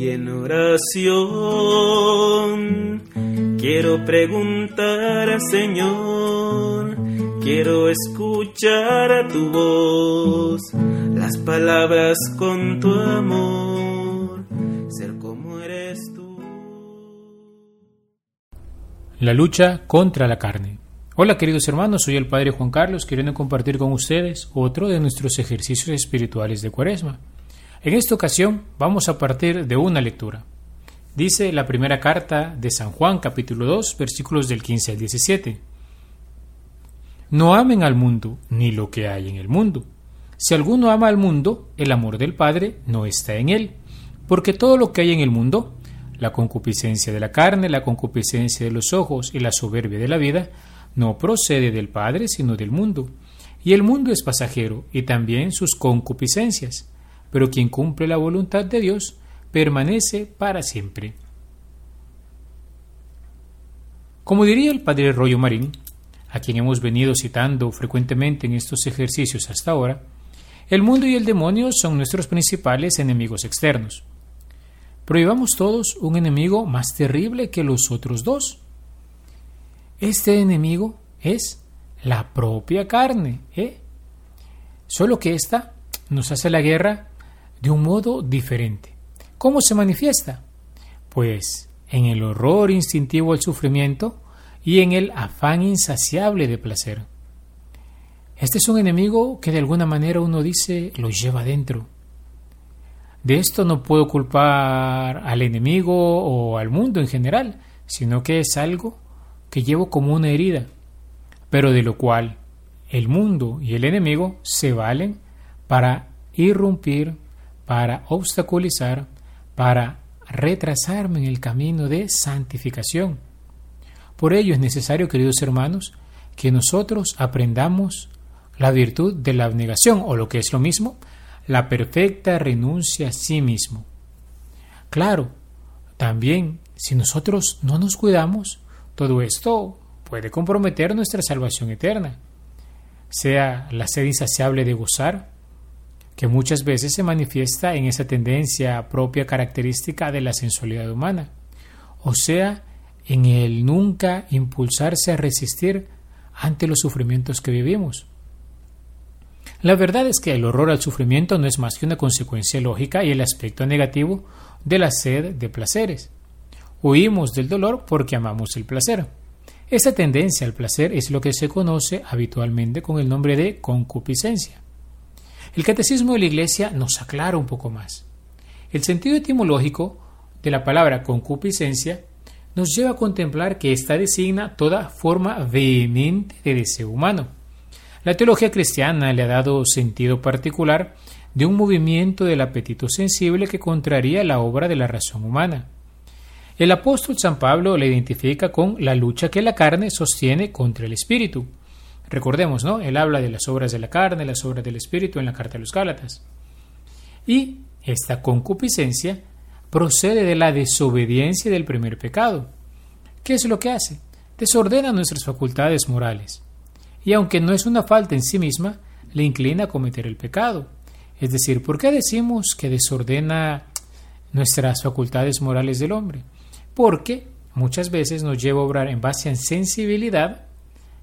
Y en oración quiero preguntar al Señor, quiero escuchar a tu voz, las palabras con tu amor, ser como eres tú. La lucha contra la carne. Hola queridos hermanos, soy el Padre Juan Carlos, queriendo compartir con ustedes otro de nuestros ejercicios espirituales de Cuaresma. En esta ocasión vamos a partir de una lectura. Dice la primera carta de San Juan capítulo 2 versículos del 15 al 17. No amen al mundo ni lo que hay en el mundo. Si alguno ama al mundo, el amor del Padre no está en él, porque todo lo que hay en el mundo, la concupiscencia de la carne, la concupiscencia de los ojos y la soberbia de la vida, no procede del Padre, sino del mundo. Y el mundo es pasajero, y también sus concupiscencias. Pero quien cumple la voluntad de Dios permanece para siempre. Como diría el padre Rollo Marín, a quien hemos venido citando frecuentemente en estos ejercicios hasta ahora, el mundo y el demonio son nuestros principales enemigos externos. Prohibamos todos un enemigo más terrible que los otros dos, este enemigo es la propia carne, ¿eh? Solo que ésta nos hace la guerra de un modo diferente. ¿Cómo se manifiesta? Pues en el horror instintivo al sufrimiento y en el afán insaciable de placer. Este es un enemigo que de alguna manera uno dice lo lleva dentro. De esto no puedo culpar al enemigo o al mundo en general, sino que es algo que llevo como una herida, pero de lo cual el mundo y el enemigo se valen para irrumpir, para obstaculizar, para retrasarme en el camino de santificación. Por ello es necesario, queridos hermanos, que nosotros aprendamos la virtud de la abnegación, o lo que es lo mismo, la perfecta renuncia a sí mismo. Claro, también si nosotros no nos cuidamos, todo esto puede comprometer nuestra salvación eterna, sea la sed insaciable de gozar, que muchas veces se manifiesta en esa tendencia propia característica de la sensualidad humana, o sea, en el nunca impulsarse a resistir ante los sufrimientos que vivimos. La verdad es que el horror al sufrimiento no es más que una consecuencia lógica y el aspecto negativo de la sed de placeres. Huimos del dolor porque amamos el placer. Esta tendencia al placer es lo que se conoce habitualmente con el nombre de concupiscencia. El catecismo de la Iglesia nos aclara un poco más. El sentido etimológico de la palabra concupiscencia nos lleva a contemplar que ésta designa toda forma vehemente de deseo humano. La teología cristiana le ha dado sentido particular de un movimiento del apetito sensible que contraría la obra de la razón humana. El apóstol San Pablo la identifica con la lucha que la carne sostiene contra el espíritu. Recordemos, ¿no? Él habla de las obras de la carne, las obras del espíritu en la carta de los Gálatas. Y esta concupiscencia procede de la desobediencia del primer pecado. ¿Qué es lo que hace? Desordena nuestras facultades morales. Y aunque no es una falta en sí misma, le inclina a cometer el pecado. Es decir, ¿por qué decimos que desordena nuestras facultades morales del hombre? porque muchas veces nos lleva a obrar en base a sensibilidad,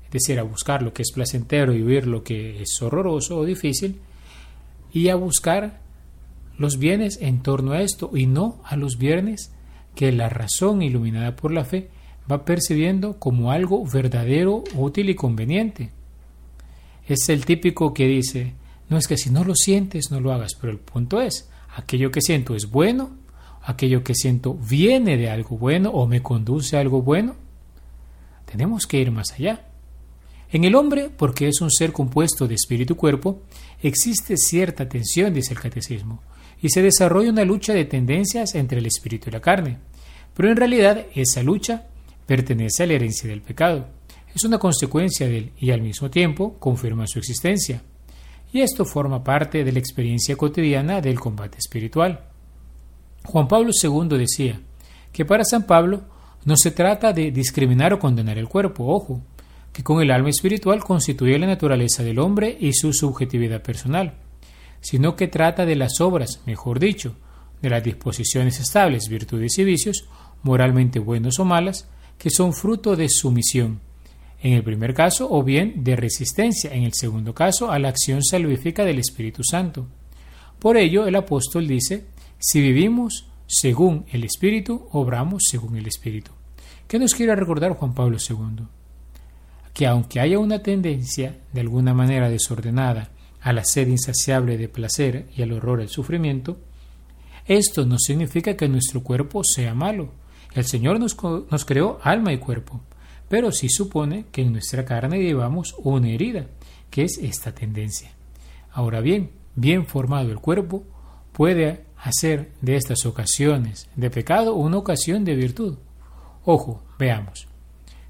es decir, a buscar lo que es placentero y huir lo que es horroroso o difícil, y a buscar los bienes en torno a esto y no a los bienes que la razón iluminada por la fe va percibiendo como algo verdadero, útil y conveniente. Es el típico que dice, no es que si no lo sientes no lo hagas, pero el punto es, aquello que siento es bueno, aquello que siento viene de algo bueno o me conduce a algo bueno? Tenemos que ir más allá. En el hombre, porque es un ser compuesto de espíritu y cuerpo, existe cierta tensión, dice el catecismo, y se desarrolla una lucha de tendencias entre el espíritu y la carne. Pero en realidad esa lucha pertenece a la herencia del pecado. Es una consecuencia de él y al mismo tiempo confirma su existencia. Y esto forma parte de la experiencia cotidiana del combate espiritual. Juan Pablo II decía que para San Pablo no se trata de discriminar o condenar el cuerpo, ojo, que con el alma espiritual constituye la naturaleza del hombre y su subjetividad personal, sino que trata de las obras, mejor dicho, de las disposiciones estables, virtudes y vicios, moralmente buenos o malas, que son fruto de sumisión, en el primer caso, o bien de resistencia, en el segundo caso, a la acción salvífica del Espíritu Santo. Por ello, el apóstol dice, si vivimos según el Espíritu, obramos según el Espíritu. ¿Qué nos quiere recordar Juan Pablo II? Que aunque haya una tendencia, de alguna manera desordenada, a la sed insaciable de placer y al horror del sufrimiento, esto no significa que nuestro cuerpo sea malo. El Señor nos, nos creó alma y cuerpo, pero sí supone que en nuestra carne llevamos una herida, que es esta tendencia. Ahora bien, bien formado el cuerpo puede hacer de estas ocasiones de pecado una ocasión de virtud. Ojo, veamos.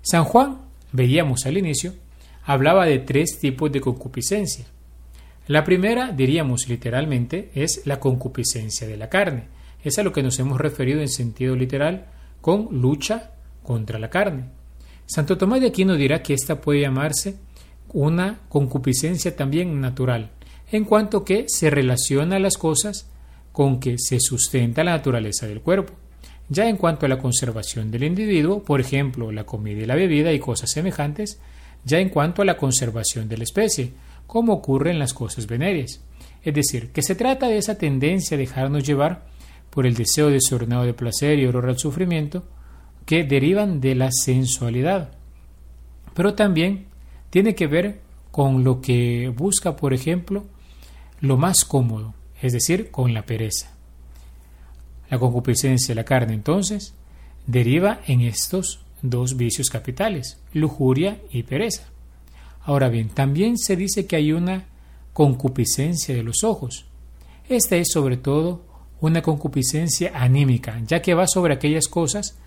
San Juan, veíamos al inicio, hablaba de tres tipos de concupiscencia. La primera, diríamos literalmente, es la concupiscencia de la carne. Es a lo que nos hemos referido en sentido literal con lucha contra la carne. Santo Tomás de Aquino dirá que esta puede llamarse una concupiscencia también natural, en cuanto que se relaciona las cosas con que se sustenta la naturaleza del cuerpo. Ya en cuanto a la conservación del individuo, por ejemplo, la comida y la bebida y cosas semejantes, ya en cuanto a la conservación de la especie, como ocurre en las cosas venéreas. Es decir, que se trata de esa tendencia a dejarnos llevar por el deseo desordenado de placer y horror al sufrimiento que derivan de la sensualidad. Pero también tiene que ver con lo que busca, por ejemplo, lo más cómodo, es decir, con la pereza. La concupiscencia de la carne, entonces, deriva en estos dos vicios capitales, lujuria y pereza. Ahora bien, también se dice que hay una concupiscencia de los ojos. Esta es sobre todo una concupiscencia anímica, ya que va sobre aquellas cosas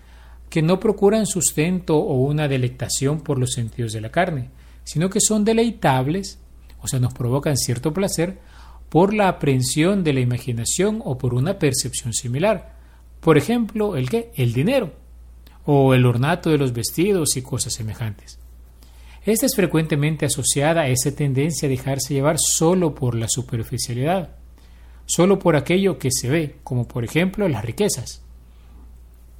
que no procuran sustento o una delectación por los sentidos de la carne, sino que son deleitables, o sea, nos provocan cierto placer por la aprehensión de la imaginación o por una percepción similar. Por ejemplo, el qué? El dinero o el ornato de los vestidos y cosas semejantes. Esta es frecuentemente asociada a esa tendencia a dejarse llevar solo por la superficialidad, solo por aquello que se ve, como por ejemplo las riquezas.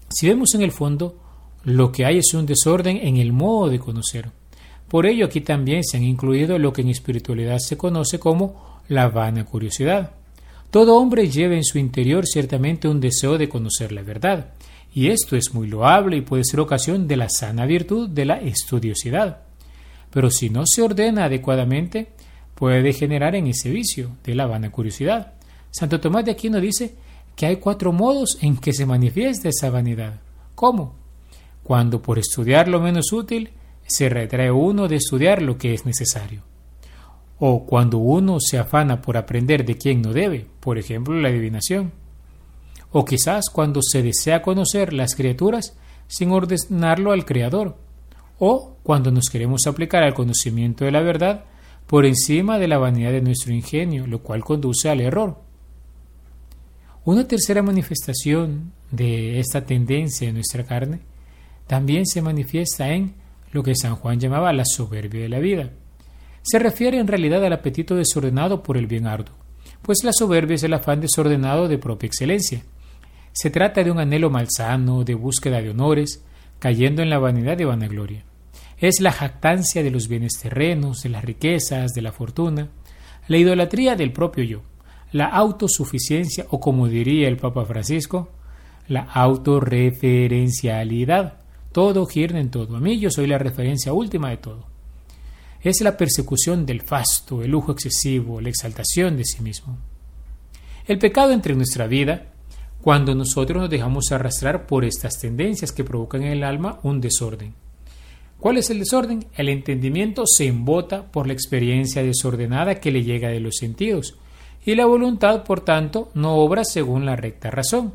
Si vemos en el fondo, lo que hay es un desorden en el modo de conocer. Por ello aquí también se han incluido lo que en espiritualidad se conoce como la vana curiosidad. Todo hombre lleva en su interior ciertamente un deseo de conocer la verdad, y esto es muy loable y puede ser ocasión de la sana virtud de la estudiosidad pero si no se ordena adecuadamente, puede degenerar en ese vicio de la vana curiosidad. Santo Tomás de Aquino dice que hay cuatro modos en que se manifiesta esa vanidad. ¿Cómo? Cuando por estudiar lo menos útil se retrae uno de estudiar lo que es necesario. O cuando uno se afana por aprender de quien no debe, por ejemplo la adivinación. O quizás cuando se desea conocer las criaturas sin ordenarlo al Creador, o cuando nos queremos aplicar al conocimiento de la verdad por encima de la vanidad de nuestro ingenio, lo cual conduce al error. Una tercera manifestación de esta tendencia en nuestra carne también se manifiesta en lo que San Juan llamaba la soberbia de la vida. Se refiere en realidad al apetito desordenado por el bien arduo, pues la soberbia es el afán desordenado de propia excelencia. Se trata de un anhelo malsano, de búsqueda de honores, cayendo en la vanidad de vanagloria es la jactancia de los bienes terrenos, de las riquezas, de la fortuna, la idolatría del propio yo, la autosuficiencia o como diría el Papa Francisco, la autorreferencialidad. Todo gira en todo. A mí yo soy la referencia última de todo. Es la persecución del fasto, el lujo excesivo, la exaltación de sí mismo. El pecado entre nuestra vida, cuando nosotros nos dejamos arrastrar por estas tendencias que provocan en el alma un desorden. ¿Cuál es el desorden? El entendimiento se embota por la experiencia desordenada que le llega de los sentidos, y la voluntad, por tanto, no obra según la recta razón.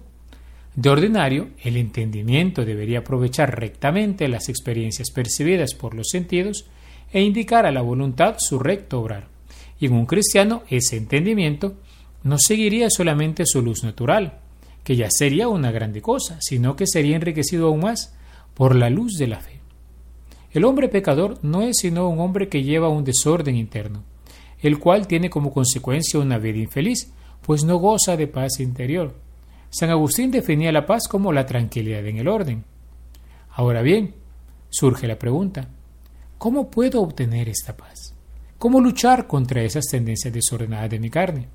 De ordinario, el entendimiento debería aprovechar rectamente las experiencias percibidas por los sentidos e indicar a la voluntad su recto obrar. Y en un cristiano, ese entendimiento no seguiría solamente su luz natural, que ya sería una grande cosa, sino que sería enriquecido aún más por la luz de la fe. El hombre pecador no es sino un hombre que lleva un desorden interno, el cual tiene como consecuencia una vida infeliz, pues no goza de paz interior. San Agustín definía la paz como la tranquilidad en el orden. Ahora bien, surge la pregunta, ¿cómo puedo obtener esta paz? ¿Cómo luchar contra esas tendencias desordenadas de mi carne?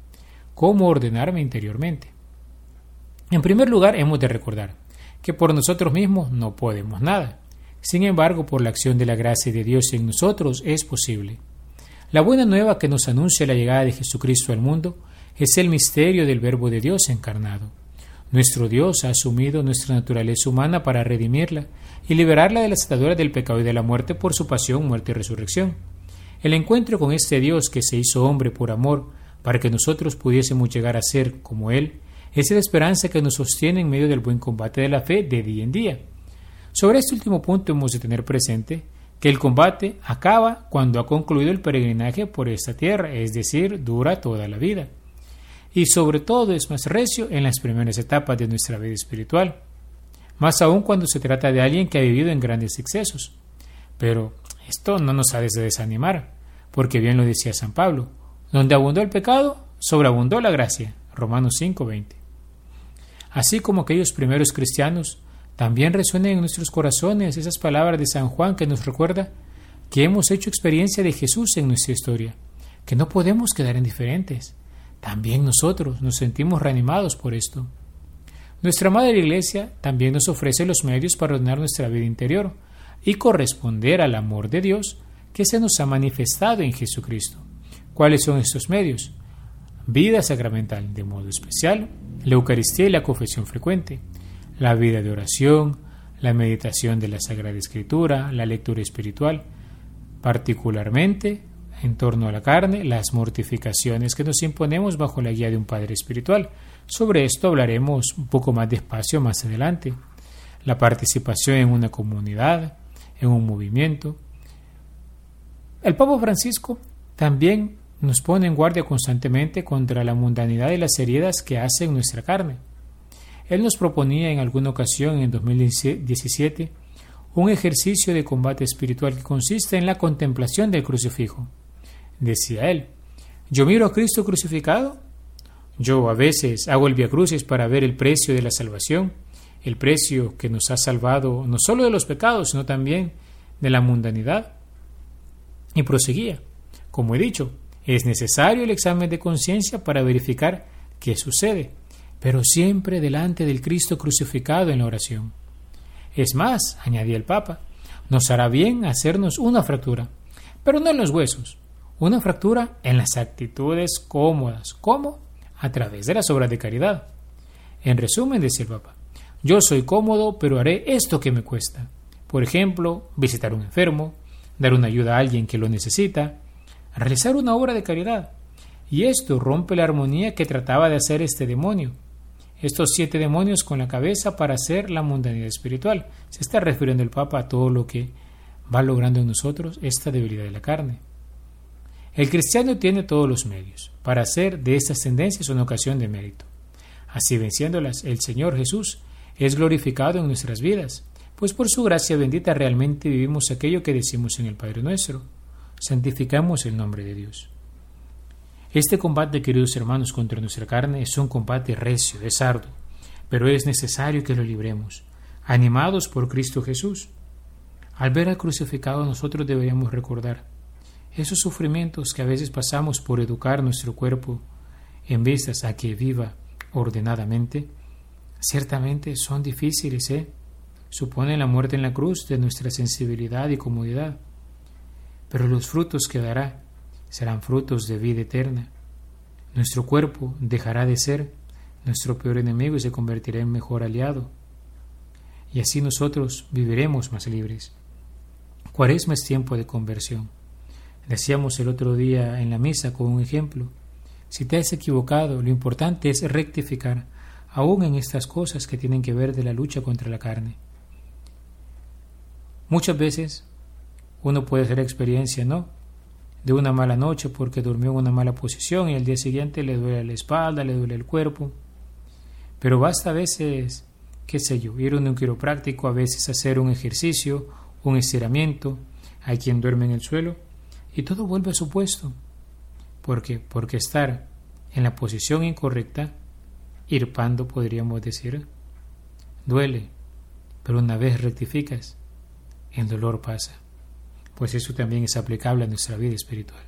¿Cómo ordenarme interiormente? En primer lugar, hemos de recordar que por nosotros mismos no podemos nada. Sin embargo, por la acción de la gracia de Dios en nosotros es posible. La buena nueva que nos anuncia la llegada de Jesucristo al mundo es el misterio del Verbo de Dios encarnado. Nuestro Dios ha asumido nuestra naturaleza humana para redimirla y liberarla de la atadura del pecado y de la muerte por su pasión, muerte y resurrección. El encuentro con este Dios que se hizo hombre por amor para que nosotros pudiésemos llegar a ser como Él es la esperanza que nos sostiene en medio del buen combate de la fe de día en día. Sobre este último punto hemos de tener presente que el combate acaba cuando ha concluido el peregrinaje por esta tierra, es decir, dura toda la vida. Y sobre todo es más recio en las primeras etapas de nuestra vida espiritual, más aún cuando se trata de alguien que ha vivido en grandes excesos. Pero esto no nos ha de desanimar, porque bien lo decía San Pablo, donde abundó el pecado, sobreabundó la gracia. Romanos 5:20. Así como aquellos primeros cristianos también resuenan en nuestros corazones esas palabras de San Juan que nos recuerda que hemos hecho experiencia de Jesús en nuestra historia, que no podemos quedar indiferentes. También nosotros nos sentimos reanimados por esto. Nuestra Madre Iglesia también nos ofrece los medios para ordenar nuestra vida interior y corresponder al amor de Dios que se nos ha manifestado en Jesucristo. ¿Cuáles son estos medios? Vida sacramental de modo especial, la Eucaristía y la confesión frecuente la vida de oración, la meditación de la Sagrada Escritura, la lectura espiritual, particularmente en torno a la carne, las mortificaciones que nos imponemos bajo la guía de un Padre Espiritual. Sobre esto hablaremos un poco más despacio más adelante. La participación en una comunidad, en un movimiento. El Papa Francisco también nos pone en guardia constantemente contra la mundanidad y las heridas que hacen nuestra carne. Él nos proponía en alguna ocasión, en 2017, un ejercicio de combate espiritual que consiste en la contemplación del crucifijo. Decía él, yo miro a Cristo crucificado, yo a veces hago el Via Crucis para ver el precio de la salvación, el precio que nos ha salvado no solo de los pecados, sino también de la mundanidad. Y proseguía, como he dicho, es necesario el examen de conciencia para verificar qué sucede pero siempre delante del Cristo crucificado en la oración. Es más, añadía el Papa, nos hará bien hacernos una fractura, pero no en los huesos, una fractura en las actitudes cómodas. ¿Cómo? A través de las obras de caridad. En resumen, decía el Papa, yo soy cómodo, pero haré esto que me cuesta. Por ejemplo, visitar un enfermo, dar una ayuda a alguien que lo necesita, realizar una obra de caridad. Y esto rompe la armonía que trataba de hacer este demonio, estos siete demonios con la cabeza para hacer la mundanidad espiritual. Se está refiriendo el Papa a todo lo que va logrando en nosotros esta debilidad de la carne. El cristiano tiene todos los medios para hacer de estas tendencias una ocasión de mérito. Así venciéndolas, el Señor Jesús es glorificado en nuestras vidas, pues por su gracia bendita realmente vivimos aquello que decimos en el Padre nuestro. Santificamos el nombre de Dios. Este combate, queridos hermanos, contra nuestra carne es un combate recio, es arduo, pero es necesario que lo libremos, animados por Cristo Jesús. Al ver al crucificado nosotros deberíamos recordar esos sufrimientos que a veces pasamos por educar nuestro cuerpo en vistas a que viva ordenadamente, ciertamente son difíciles, ¿eh? Suponen la muerte en la cruz de nuestra sensibilidad y comodidad. Pero los frutos que dará serán frutos de vida eterna. Nuestro cuerpo dejará de ser nuestro peor enemigo y se convertirá en mejor aliado. Y así nosotros viviremos más libres. Cuaresma es tiempo de conversión. Decíamos el otro día en la misa con un ejemplo. Si te has equivocado, lo importante es rectificar, aún en estas cosas que tienen que ver de la lucha contra la carne. Muchas veces uno puede hacer experiencia, ¿no? de una mala noche porque durmió en una mala posición y al día siguiente le duele la espalda, le duele el cuerpo. Pero basta a veces, qué sé yo, ir a un quiropráctico, a veces hacer un ejercicio, un estiramiento, hay quien duerme en el suelo y todo vuelve a su puesto. ¿Por qué? Porque estar en la posición incorrecta irpando, podríamos decir. Duele, pero una vez rectificas, el dolor pasa, pues eso también es aplicable a nuestra vida espiritual.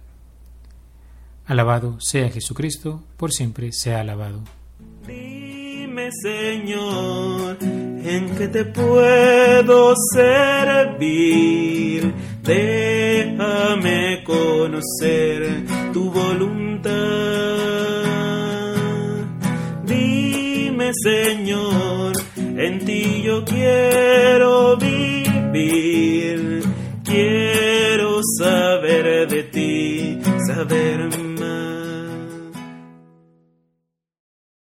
Alabado sea Jesucristo, por siempre sea alabado. Dime, Señor, en qué te puedo servir. Déjame reconocer tu voluntad. Dime, Señor, en ti yo quiero vivir, quiero saber de ti, saber